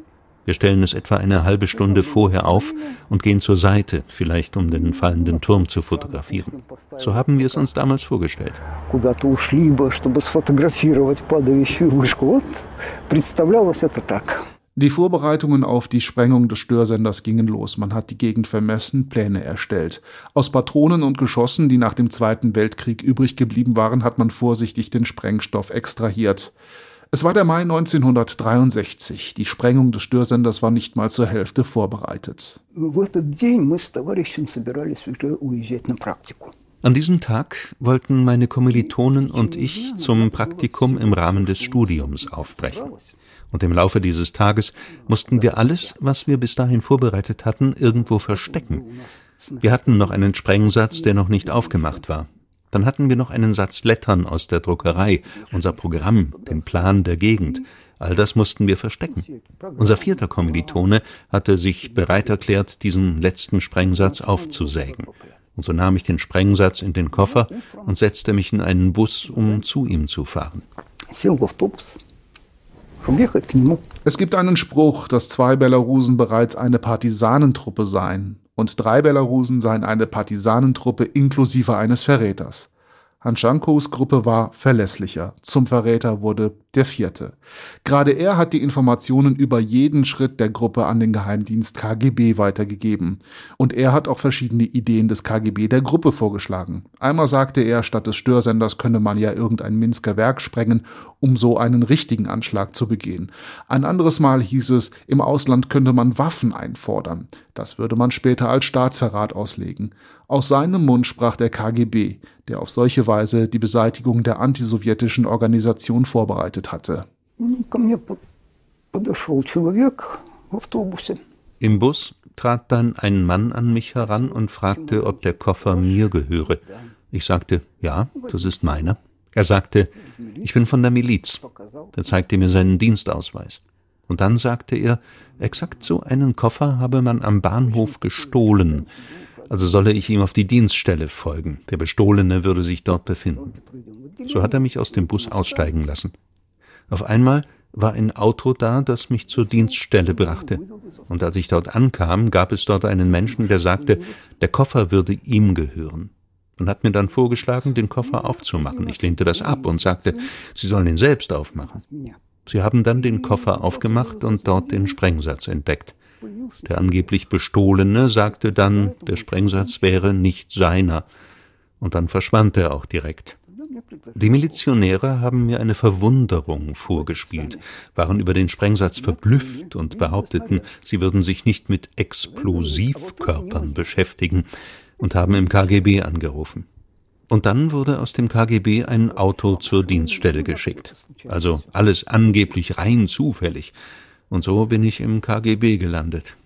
Speaker 6: Wir stellen es etwa eine halbe Stunde vorher auf und gehen zur Seite, vielleicht um den fallenden Turm zu fotografieren. So haben wir es uns damals vorgestellt.
Speaker 2: Die Vorbereitungen auf die Sprengung des Störsenders gingen los. Man hat die Gegend vermessen, Pläne erstellt. Aus Patronen und Geschossen, die nach dem Zweiten Weltkrieg übrig geblieben waren, hat man vorsichtig den Sprengstoff extrahiert. Es war der Mai 1963. Die Sprengung des Störsenders war nicht mal zur Hälfte vorbereitet.
Speaker 6: An diesem Tag wollten meine Kommilitonen und ich zum Praktikum im Rahmen des Studiums aufbrechen. Und im Laufe dieses Tages mussten wir alles, was wir bis dahin vorbereitet hatten, irgendwo verstecken. Wir hatten noch einen Sprengsatz, der noch nicht aufgemacht war. Dann hatten wir noch einen Satz Lettern aus der Druckerei, unser Programm, den Plan der Gegend. All das mussten wir verstecken. Unser vierter Kommilitone hatte sich bereit erklärt, diesen letzten Sprengsatz aufzusägen. Und so nahm ich den Sprengsatz in den Koffer und setzte mich in einen Bus, um zu ihm zu fahren.
Speaker 2: Es gibt einen Spruch, dass zwei Belarusen bereits eine Partisanentruppe seien und drei Belarusen seien eine Partisanentruppe inklusive eines Verräters. Hanschankos Gruppe war verlässlicher. Zum Verräter wurde der vierte. Gerade er hat die Informationen über jeden Schritt der Gruppe an den Geheimdienst KGB weitergegeben. Und er hat auch verschiedene Ideen des KGB der Gruppe vorgeschlagen. Einmal sagte er, statt des Störsenders könne man ja irgendein Minsker Werk sprengen, um so einen richtigen Anschlag zu begehen. Ein anderes Mal hieß es, im Ausland könnte man Waffen einfordern. Das würde man später als Staatsverrat auslegen. Aus seinem Mund sprach der KGB, der auf solche Weise die Beseitigung der antisowjetischen Organisation vorbereitet hatte.
Speaker 6: Im Bus trat dann ein Mann an mich heran und fragte, ob der Koffer mir gehöre. Ich sagte, ja, das ist meiner. Er sagte, ich bin von der Miliz. Er zeigte mir seinen Dienstausweis. Und dann sagte er, exakt so einen Koffer habe man am Bahnhof gestohlen also solle ich ihm auf die Dienststelle folgen. Der Bestohlene würde sich dort befinden. So hat er mich aus dem Bus aussteigen lassen. Auf einmal war ein Auto da, das mich zur Dienststelle brachte. Und als ich dort ankam, gab es dort einen Menschen, der sagte, der Koffer würde ihm gehören. Und hat mir dann vorgeschlagen, den Koffer aufzumachen. Ich lehnte das ab und sagte, Sie sollen ihn selbst aufmachen. Sie haben dann den Koffer aufgemacht und dort den Sprengsatz entdeckt. Der angeblich Bestohlene sagte dann, der Sprengsatz wäre nicht seiner. Und dann verschwand er auch direkt. Die Milizionäre haben mir eine Verwunderung vorgespielt, waren über den Sprengsatz verblüfft und behaupteten, sie würden sich nicht mit Explosivkörpern beschäftigen und haben im KGB angerufen. Und dann wurde aus dem KGB ein Auto zur Dienststelle geschickt. Also alles angeblich rein zufällig. Und so bin ich im KGB gelandet.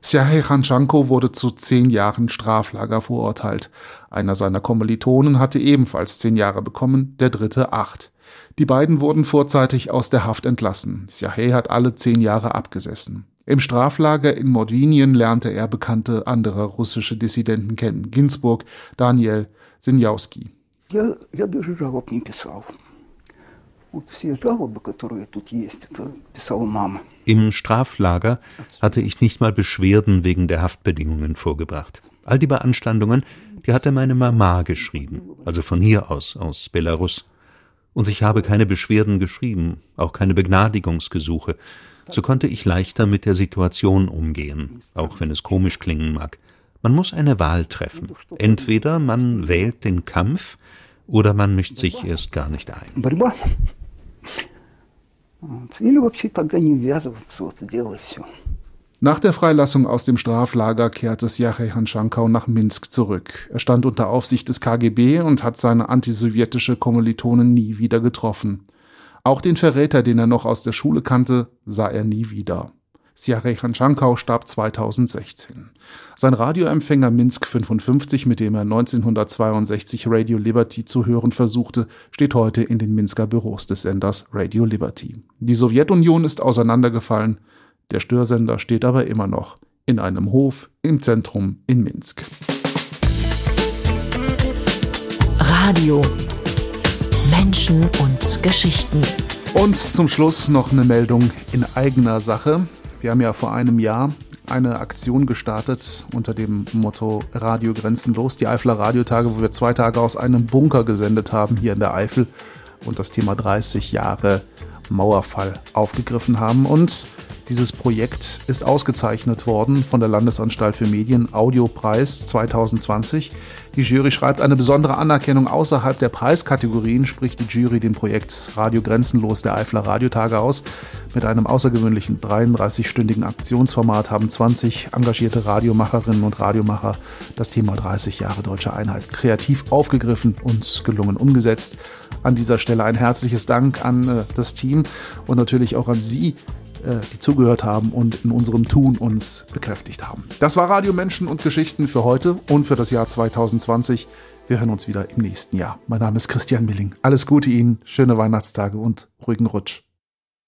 Speaker 2: Serhej Khanschanko wurde zu zehn Jahren Straflager verurteilt. Einer seiner Kommilitonen hatte ebenfalls zehn Jahre bekommen, der dritte acht. Die beiden wurden vorzeitig aus der Haft entlassen. Serhej hat alle zehn Jahre abgesessen. Im Straflager in Mordwinien lernte er bekannte andere russische Dissidenten kennen. Ginsburg, Daniel, Sinjowski.
Speaker 19: Ja, ja, das ist überhaupt nicht gesagt. Вот все жалобы, которые тут есть, это писала мама.
Speaker 6: Im Straflager hatte ich nicht mal Beschwerden wegen der Haftbedingungen vorgebracht. All die Beanstandungen, die hatte meine Mama geschrieben, also von hier aus, aus Belarus. Und ich habe keine Beschwerden geschrieben, auch keine Begnadigungsgesuche. So konnte ich leichter mit der Situation umgehen, auch wenn es komisch klingen mag. Man muss eine Wahl treffen. Entweder man wählt den Kampf oder man mischt sich erst gar nicht ein.
Speaker 19: Борьба. Вот. Или вообще тогда не ввязываться, вот делай все.
Speaker 2: Nach der Freilassung aus dem Straflager kehrte Sjachej Hanschankau nach Minsk zurück. Er stand unter Aufsicht des KGB und hat seine antisowjetische Kommilitonen nie wieder getroffen. Auch den Verräter, den er noch aus der Schule kannte, sah er nie wieder. Sjachej Hanschankau starb 2016. Sein Radioempfänger Minsk 55, mit dem er 1962 Radio Liberty zu hören versuchte, steht heute in den Minsker Büros des Senders Radio Liberty. Die Sowjetunion ist auseinandergefallen, der Störsender steht aber immer noch in einem Hof im Zentrum in Minsk.
Speaker 1: Radio. Menschen und Geschichten.
Speaker 2: Und zum Schluss noch eine Meldung in eigener Sache. Wir haben ja vor einem Jahr eine Aktion gestartet unter dem Motto Radio Grenzenlos, die Eifler Radiotage, wo wir zwei Tage aus einem Bunker gesendet haben hier in der Eifel und das Thema 30 Jahre Mauerfall aufgegriffen haben. Und dieses Projekt ist ausgezeichnet worden von der Landesanstalt für Medien Audiopreis 2020. Die Jury schreibt eine besondere Anerkennung außerhalb der Preiskategorien, spricht die Jury dem Projekt Radio Grenzenlos der Eifler Radiotage aus. Mit einem außergewöhnlichen 33-stündigen Aktionsformat haben 20 engagierte Radiomacherinnen und Radiomacher das Thema 30 Jahre deutsche Einheit kreativ aufgegriffen und gelungen umgesetzt. An dieser Stelle ein herzliches Dank an äh, das Team und natürlich auch an Sie, die zugehört haben und in unserem Tun uns bekräftigt haben. Das war Radio Menschen und Geschichten für heute und für das Jahr 2020. Wir hören uns wieder im nächsten Jahr. Mein Name ist Christian Milling. Alles Gute Ihnen, schöne Weihnachtstage und ruhigen Rutsch.